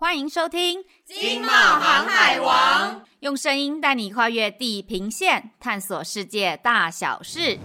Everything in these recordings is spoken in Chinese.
欢迎收听《经贸航海王》，用声音带你跨越地平线，探索世界大小事。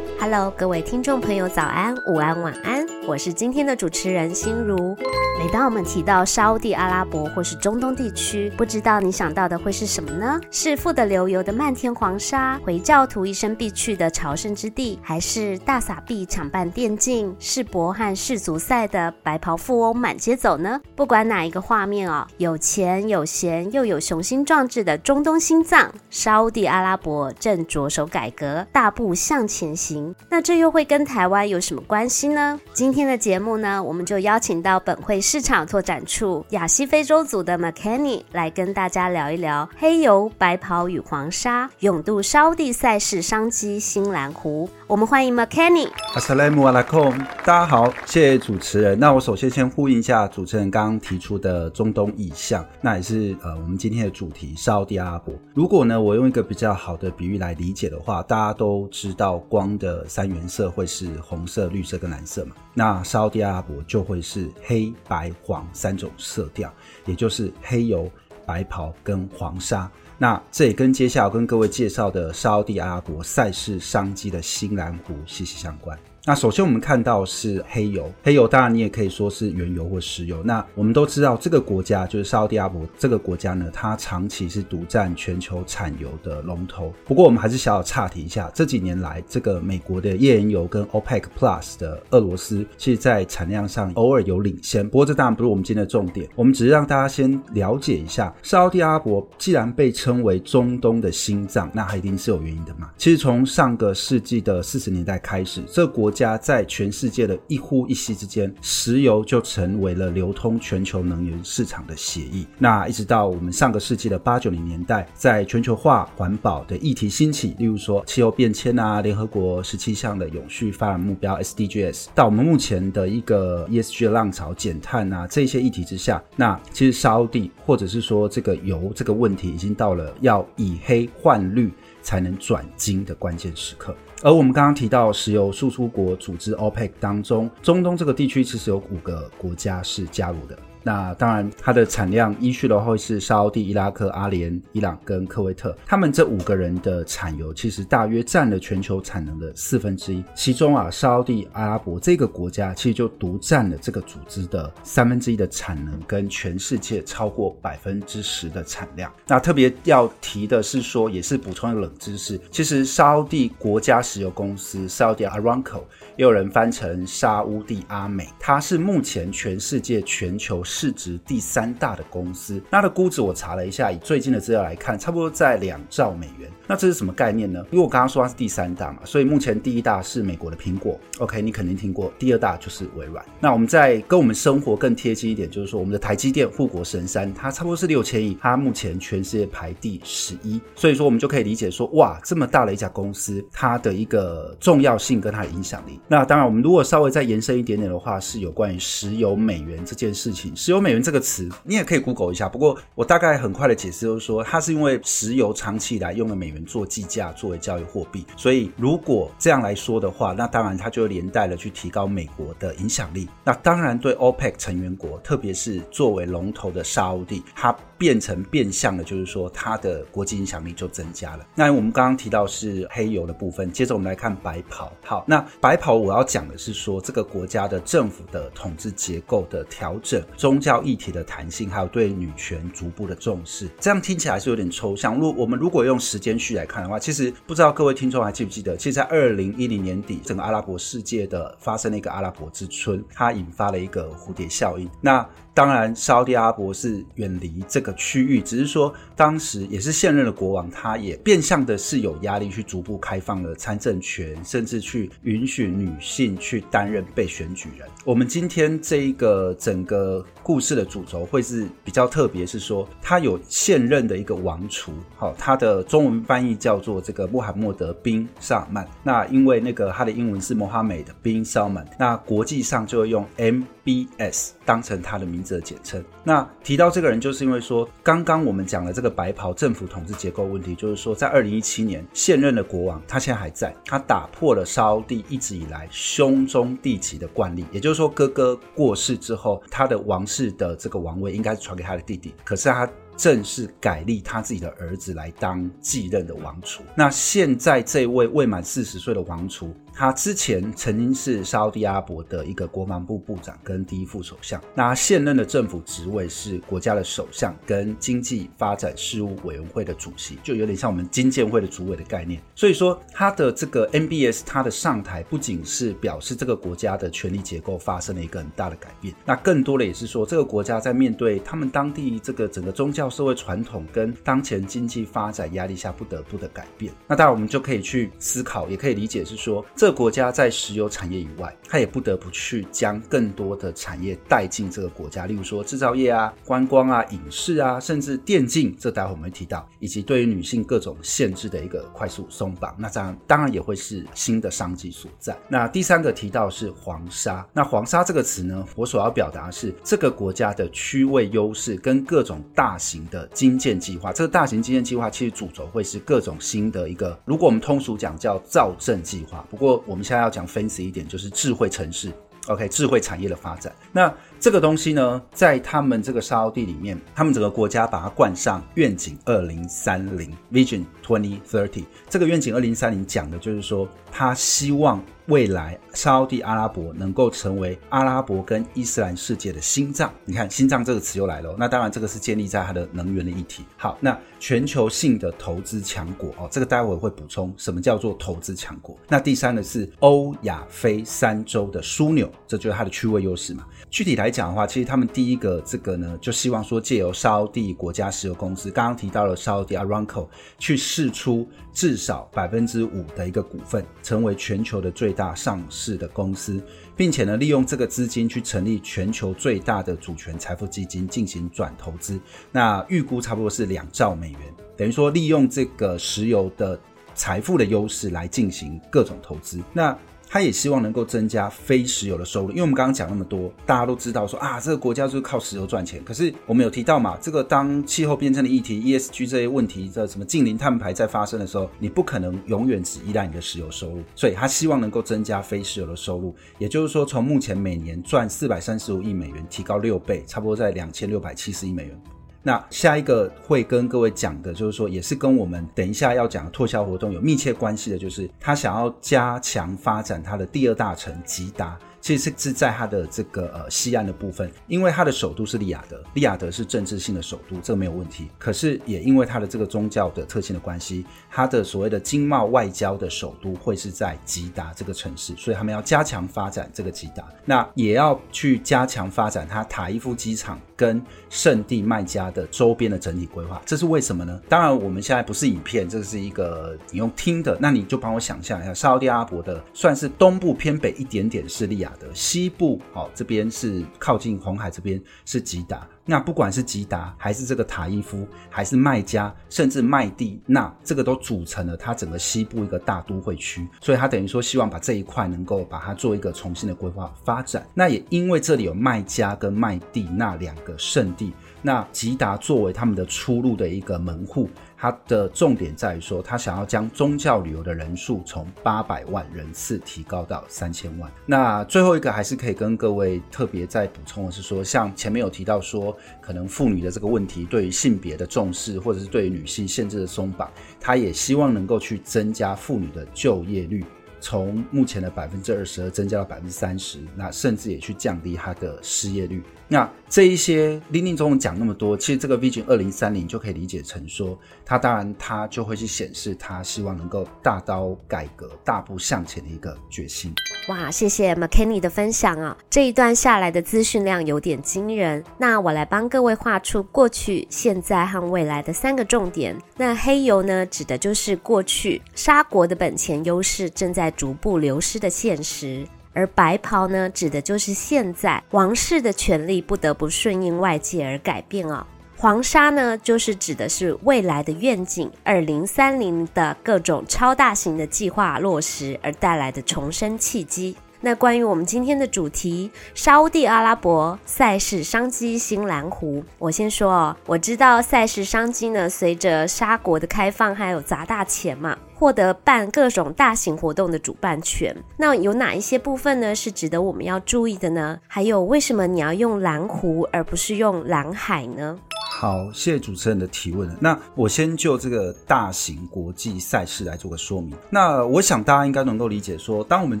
Hello，各位听众朋友，早安、午安、晚安，我是今天的主持人心如。每当我们提到沙乌地阿拉伯或是中东地区，不知道你想到的会是什么呢？是富得流油的漫天黄沙，回教徒一生必去的朝圣之地，还是大撒币抢办电竞、世博和世足赛的白袍富翁满街走呢？不管哪一个画面哦，有钱有闲又有雄心壮志的中东心脏，沙乌地阿拉伯正着手改革，大步向前行。那这又会跟台湾有什么关系呢？今天的节目呢，我们就邀请到本会市场拓展处亚西非洲组的 McKenny 来跟大家聊一聊黑油、白袍与黄沙，勇渡沙乌地赛事商机新蓝湖。我们欢迎 McKenny。Assalamu alaikum，大家好，谢谢主持人。那我首先先呼应一下主持人刚刚提出的中东意象，那也是呃我们今天的主题沙乌地阿拉伯。如果呢我用一个比较好的比喻来理解的话，大家都知道光的三原色会是红色、绿色跟蓝色嘛，那沙乌地阿拉伯就会是黑白白黄三种色调，也就是黑油、白袍跟黄沙。那这也跟接下来跟各位介绍的沙地阿拉伯赛事商机的新蓝湖息息相关。那首先我们看到是黑油，黑油当然你也可以说是原油或石油。那我们都知道这个国家就是沙乌地阿伯这个国家呢，它长期是独占全球产油的龙头。不过我们还是小小岔题一下，这几年来这个美国的页岩油跟 OPEC Plus 的俄罗斯，其实在产量上偶尔有领先。不过这当然不是我们今天的重点，我们只是让大家先了解一下沙乌地阿伯既然被称为中东的心脏，那它一定是有原因的嘛。其实从上个世纪的四十年代开始，这个国家在全世界的一呼一吸之间，石油就成为了流通全球能源市场的协议。那一直到我们上个世纪的八九零年代，在全球化环保的议题兴起，例如说气候变迁啊，联合国十七项的永续发展目标 SDGs，到我们目前的一个 ESG 的浪潮，减碳啊这些议题之下，那其实沙地或者是说这个油这个问题，已经到了要以黑换绿才能转金的关键时刻。而我们刚刚提到石油输出国组织 OPEC 当中，中东这个地区其实有五个国家是加入的。那当然，它的产量依序的话是沙乌地、伊拉克、阿联、伊朗跟科威特，他们这五个人的产油其实大约占了全球产能的四分之一。其中啊，沙乌地阿拉伯这个国家其实就独占了这个组织的三分之一的产能，跟全世界超过百分之十的产量。那特别要提的是说，也是补充一个冷知识，其实沙乌地国家石油公司沙乌地 Aramco，也有人翻成沙乌地阿美，它是目前全世界全球。市值第三大的公司，它的估值我查了一下，以最近的资料来看，差不多在两兆美元。那这是什么概念呢？因为我刚刚说它是第三大嘛，所以目前第一大是美国的苹果，OK，你肯定听过。第二大就是微软。那我们再跟我们生活更贴近一点，就是说我们的台积电护国神山，它差不多是六千亿，它目前全世界排第十一。所以说我们就可以理解说，哇，这么大的一家公司，它的一个重要性跟它的影响力。那当然，我们如果稍微再延伸一点点的话，是有关于石油美元这件事情。石油美元这个词，你也可以 Google 一下。不过我大概很快的解释就是说，它是因为石油长期以来用了美元做计价，作为交易货币。所以如果这样来说的话，那当然它就连带了去提高美国的影响力。那当然对 OPEC 成员国，特别是作为龙头的沙乌地，它变成变相的，就是说它的国际影响力就增加了。那我们刚刚提到是黑油的部分，接着我们来看白袍。好，那白袍我要讲的是说，这个国家的政府的统治结构的调整，宗教议题的弹性，还有对女权逐步的重视，这样听起来是有点抽象。如我们如果用时间序来看的话，其实不知道各位听众还记不记得，其实，在二零一零年底，整个阿拉伯世界的发生了一个阿拉伯之春，它引发了一个蝴蝶效应。那当然，沙乌地阿伯是远离这个区域，只是说当时也是现任的国王，他也变相的是有压力去逐步开放了参政权，甚至去允许女性去担任被选举人。我们今天这一个整个故事的主轴会是比较特别，是说他有现任的一个王储，好，他的中文翻译叫做这个穆罕默德宾萨尔曼。那因为那个他的英文是 Mohammed bin Salman，那国际上就会用 M。B.S. 当成他的名字的简称。那提到这个人，就是因为说，刚刚我们讲了这个白袍政府统治结构问题，就是说，在二零一七年，现任的国王他现在还在，他打破了沙乌地一直以来兄终弟及的惯例，也就是说，哥哥过世之后，他的王室的这个王位应该是传给他的弟弟，可是他。正式改立他自己的儿子来当继任的王储。那现在这位未满四十岁的王储。他之前曾经是沙乌地阿拉伯的一个国防部部长跟第一副首相，那现任的政府职位是国家的首相跟经济发展事务委员会的主席，就有点像我们经建会的主委的概念。所以说，他的这个 MBS 他的上台不仅是表示这个国家的权力结构发生了一个很大的改变，那更多的也是说这个国家在面对他们当地这个整个宗教社会传统跟当前经济发展压力下不得不的改变。那当然我们就可以去思考，也可以理解是说。这个国家在石油产业以外，它也不得不去将更多的产业带进这个国家，例如说制造业啊、观光啊、影视啊，甚至电竞，这待会我们会提到，以及对于女性各种限制的一个快速松绑，那这样当然也会是新的商机所在。那第三个提到是黄沙，那黄沙这个词呢，我所要表达的是这个国家的区位优势跟各种大型的基建计划。这个大型基建计划其实主轴会是各种新的一个，如果我们通俗讲叫造镇计划，不过。我们现在要讲分析一点，就是智慧城市，OK，智慧产业的发展。那这个东西呢，在他们这个沙乌地里面，他们整个国家把它冠上愿景二零三零 （Vision Twenty Thirty。这个愿景二零三零讲的就是说，他希望。未来，沙乌地阿拉伯能够成为阿拉伯跟伊斯兰世界的心脏。你看“心脏”这个词又来了。那当然，这个是建立在它的能源的议题。好，那全球性的投资强国哦，这个待会会补充什么叫做投资强国。那第三呢是欧亚非三洲的枢纽，这就是它的区位优势嘛。具体来讲的话，其实他们第一个这个呢，就希望说借由沙乌地国家石油公司，刚刚提到了沙乌地 Aramco 去释出至少百分之五的一个股份，成为全球的最。大上市的公司，并且呢，利用这个资金去成立全球最大的主权财富基金进行转投资，那预估差不多是两兆美元，等于说利用这个石油的财富的优势来进行各种投资，那。他也希望能够增加非石油的收入，因为我们刚刚讲那么多，大家都知道说啊，这个国家就是靠石油赚钱。可是我们有提到嘛，这个当气候变迁的议题、ESG 这些问题的什么净零碳排在发生的时候，你不可能永远只依赖你的石油收入，所以他希望能够增加非石油的收入，也就是说，从目前每年赚四百三十五亿美元，提高六倍，差不多在两千六百七十亿美元。那下一个会跟各位讲的，就是说，也是跟我们等一下要讲的拓销活动有密切关系的，就是他想要加强发展他的第二大城吉达。其实是在他的这个呃西岸的部分，因为它的首都是利雅得，利雅得是政治性的首都，这个没有问题。可是也因为它的这个宗教的特性的关系，它的所谓的经贸外交的首都会是在吉达这个城市，所以他们要加强发展这个吉达，那也要去加强发展它塔伊夫机场跟圣地卖家的周边的整体规划。这是为什么呢？当然我们现在不是影片，这是一个你用听的，那你就帮我想象一下，沙特阿伯的算是东部偏北一点点是利雅得。西部，哦，这边是靠近红海，这边是吉达。那不管是吉达，还是这个塔伊夫，还是麦加，甚至麦地那，这个都组成了它整个西部一个大都会区。所以它等于说希望把这一块能够把它做一个重新的规划发展。那也因为这里有麦加跟麦地那两个圣地，那吉达作为他们的出路的一个门户。它的重点在于说，他想要将宗教旅游的人数从八百万人次提高到三千万。那最后一个还是可以跟各位特别再补充的是说，像前面有提到说，可能妇女的这个问题，对于性别的重视，或者是对于女性限制的松绑，他也希望能够去增加妇女的就业率。从目前的百分之二十二增加到百分之三十，那甚至也去降低它的失业率。那这一些林林总总讲那么多，其实这个 Vision 二零三零就可以理解成说，它当然它就会去显示它希望能够大刀改革、大步向前的一个决心。哇，谢谢 McKenny 的分享啊！这一段下来的资讯量有点惊人。那我来帮各位画出过去、现在和未来的三个重点。那黑油呢，指的就是过去沙国的本钱优势正在逐步流失的现实，而白袍呢，指的就是现在王室的权力不得不顺应外界而改变啊。黄沙呢，就是指的是未来的愿景二零三零的各种超大型的计划落实而带来的重生契机。那关于我们今天的主题，沙乌地阿拉伯赛事商机新蓝湖，我先说哦，我知道赛事商机呢，随着沙国的开放，还有砸大钱嘛，获得办各种大型活动的主办权。那有哪一些部分呢，是值得我们要注意的呢？还有，为什么你要用蓝湖而不是用蓝海呢？好，谢谢主持人的提问。那我先就这个大型国际赛事来做个说明。那我想大家应该能够理解说，当我们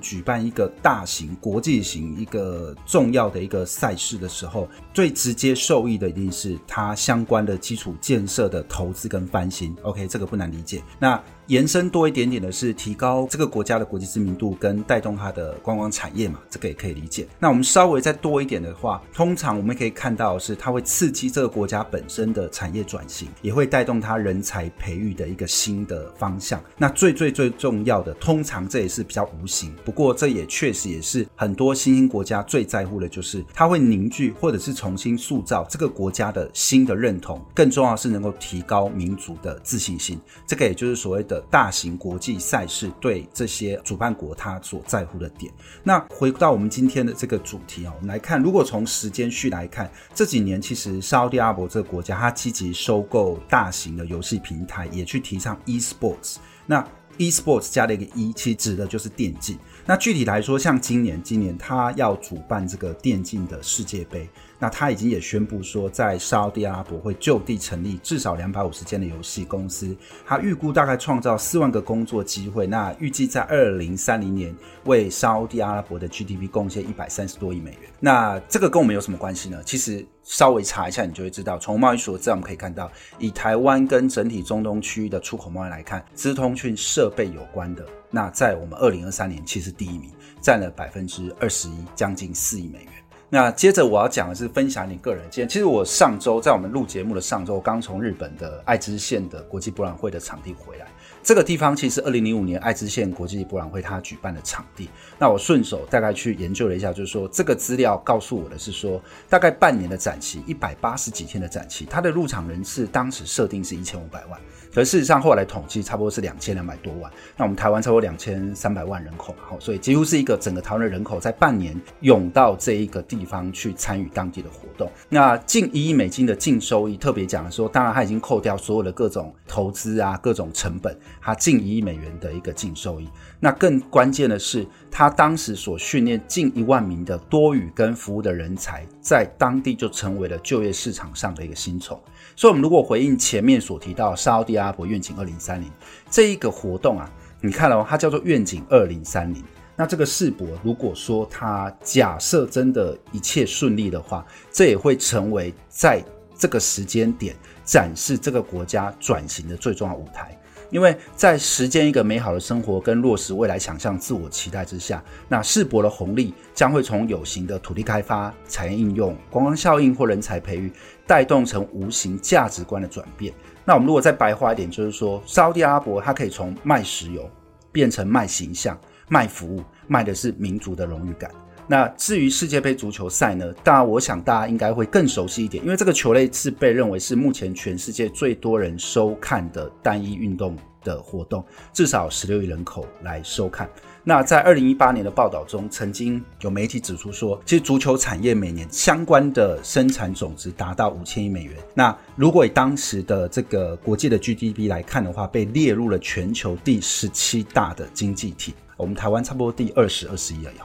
举办一个大型国际型一个重要的一个赛事的时候，最直接受益的一定是它相关的基础建设的投资跟翻新。OK，这个不难理解。那延伸多一点点的是提高这个国家的国际知名度跟带动它的观光产业嘛，这个也可以理解。那我们稍微再多一点的话，通常我们可以看到是它会刺激这个国家本身的产业转型，也会带动它人才培育的一个新的方向。那最最最重要的，通常这也是比较无形，不过这也确实也是很多新兴国家最在乎的，就是它会凝聚或者是重新塑造这个国家的新的认同。更重要是能够提高民族的自信心，这个也就是所谓的。大型国际赛事对这些主办国他所在乎的点。那回到我们今天的这个主题啊，我们来看，如果从时间序来看，这几年其实沙乌地阿拉伯这个国家，它积极收购大型的游戏平台，也去提倡 e-sports。那 e-sports 加了一个 e，其实指的就是电竞。那具体来说，像今年，今年他要主办这个电竞的世界杯。那他已经也宣布说，在沙地阿拉伯会就地成立至少两百五十间的游戏公司，他预估大概创造四万个工作机会。那预计在二零三零年为沙地阿拉伯的 GDP 贡献一百三十多亿美元。那这个跟我们有什么关系呢？其实稍微查一下，你就会知道。从贸易署的资料我们可以看到，以台湾跟整体中东区域的出口贸易来看，资通讯设备有关的，那在我们二零二三年其实第一名，占了百分之二十一，将近四亿美元。那接着我要讲的是分享你个人经验。其实我上周在我们录节目的上周，刚从日本的爱知县的国际博览会的场地回来。这个地方其实二零零五年爱知县国际博览会它举办的场地。那我顺手大概去研究了一下，就是说这个资料告诉我的是说，大概半年的展期，一百八十几天的展期，它的入场人次当时设定是一千五百万。可事实上，后来统计差不多是两千两百多万。那我们台湾超过两千三百万人口，好，所以几乎是一个整个台湾的人口在半年涌到这一个地方去参与当地的活动。那近一亿美金的净收益，特别讲的说，当然它已经扣掉所有的各种投资啊、各种成本，它近一亿美元的一个净收益。那更关键的是，他当时所训练近一万名的多语跟服务的人才，在当地就成为了就业市场上的一个薪酬。所以，我们如果回应前面所提到沙乌地阿拉伯愿景二零三零这一个活动啊，你看哦，它叫做愿景二零三零。那这个世博，如果说它假设真的一切顺利的话，这也会成为在这个时间点展示这个国家转型的最重要舞台。因为在实践一个美好的生活跟落实未来想象、自我期待之下，那世博的红利将会从有形的土地开发、产业应用、观光效应或人才培育，带动成无形价值观的转变。那我们如果再白话一点，就是说，沙地阿拉伯它可以从卖石油变成卖形象、卖服务，卖的是民族的荣誉感。那至于世界杯足球赛呢？当然，我想大家应该会更熟悉一点，因为这个球类是被认为是目前全世界最多人收看的单一运动的活动，至少十六亿人口来收看。那在二零一八年的报道中，曾经有媒体指出说，其实足球产业每年相关的生产总值达到五千亿美元。那如果以当时的这个国际的 GDP 来看的话，被列入了全球第十七大的经济体。我们台湾差不多第二十二十一而已。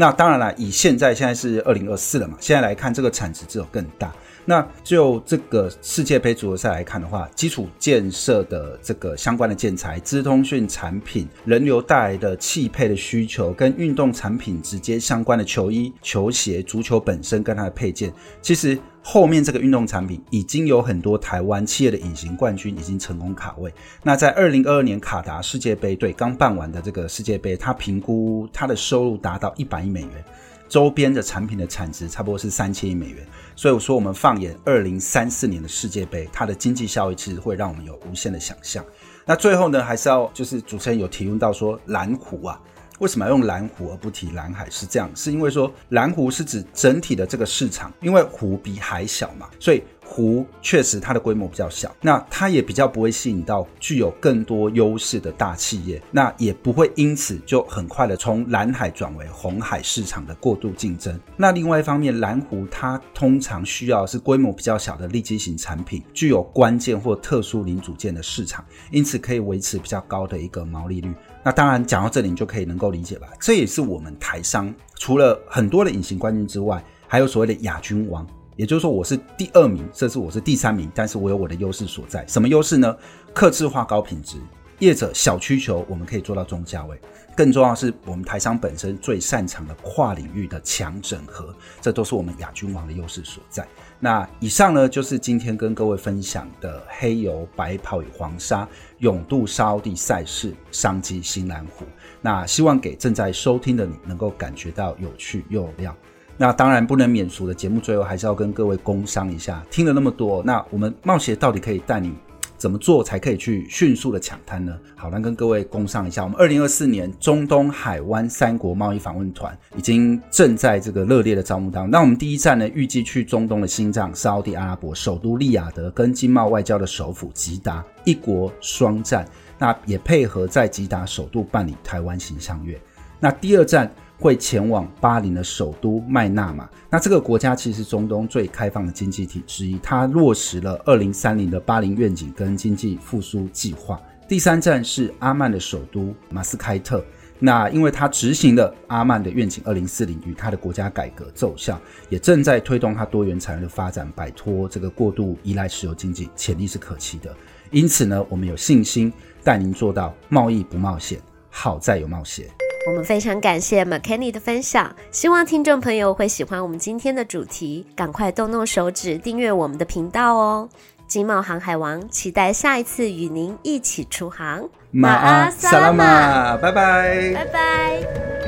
那当然了，以现在现在是二零二四了嘛，现在来看这个产值只有更大。那就这个世界杯足球赛来看的话，基础建设的这个相关的建材、资通讯产品、人流带来的汽配的需求，跟运动产品直接相关的球衣、球鞋、足球本身跟它的配件，其实。后面这个运动产品已经有很多台湾企业的隐形冠军已经成功卡位。那在二零二二年卡达世界杯，对，刚办完的这个世界杯，它评估它的收入达到一百亿美元，周边的产品的产值差不多是三千亿美元。所以我说，我们放眼二零三四年的世界杯，它的经济效益其实会让我们有无限的想象。那最后呢，还是要就是主持人有提问到说蓝湖啊。为什么要用蓝湖而不提蓝海？是这样，是因为说蓝湖是指整体的这个市场，因为湖比海小嘛，所以湖确实它的规模比较小，那它也比较不会吸引到具有更多优势的大企业，那也不会因此就很快的从蓝海转为红海市场的过度竞争。那另外一方面，蓝湖它通常需要是规模比较小的利基型产品，具有关键或特殊零组件的市场，因此可以维持比较高的一个毛利率。那当然讲到这里，你就可以能够理解吧？这也是我们台商除了很多的隐形冠军之外，还有所谓的亚军王。也就是说，我是第二名，甚至我是第三名，但是我有我的优势所在。什么优势呢？客制化高品质，业者小需求，我们可以做到中价位。更重要是，我们台商本身最擅长的跨领域的强整合，这都是我们亚军王的优势所在。那以上呢，就是今天跟各位分享的黑油、白袍与黄沙泳渡沙地赛事商机新蓝湖。那希望给正在收听的你能够感觉到有趣又有料。那当然不能免俗的节目，最后还是要跟各位工商一下。听了那么多，那我们冒险到底可以带你怎么做，才可以去迅速的抢滩呢？好，那跟各位工商一下，我们二零二四年中东海湾三国贸易访问团已经正在这个热烈的招募当中。那我们第一站呢，预计去中东的心脏沙乌地阿拉伯首都利雅得，跟经贸外交的首府吉达，一国双战。那也配合在吉达首都办理台湾形象月。那第二站。会前往巴林的首都麦纳马，那这个国家其实是中东最开放的经济体之一，它落实了二零三零的巴林愿景跟经济复苏计划。第三站是阿曼的首都马斯开特，那因为它执行了阿曼的愿景二零四零与它的国家改革奏效，也正在推动它多元产业的发展，摆脱这个过度依赖石油经济，潜力是可期的。因此呢，我们有信心带您做到贸易不冒险，好在有冒险。我们非常感谢 McKenny 的分享，希望听众朋友会喜欢我们今天的主题，赶快动动手指订阅我们的频道哦！金茂航海王，期待下一次与您一起出航。马阿萨拉玛，拜拜，拜拜。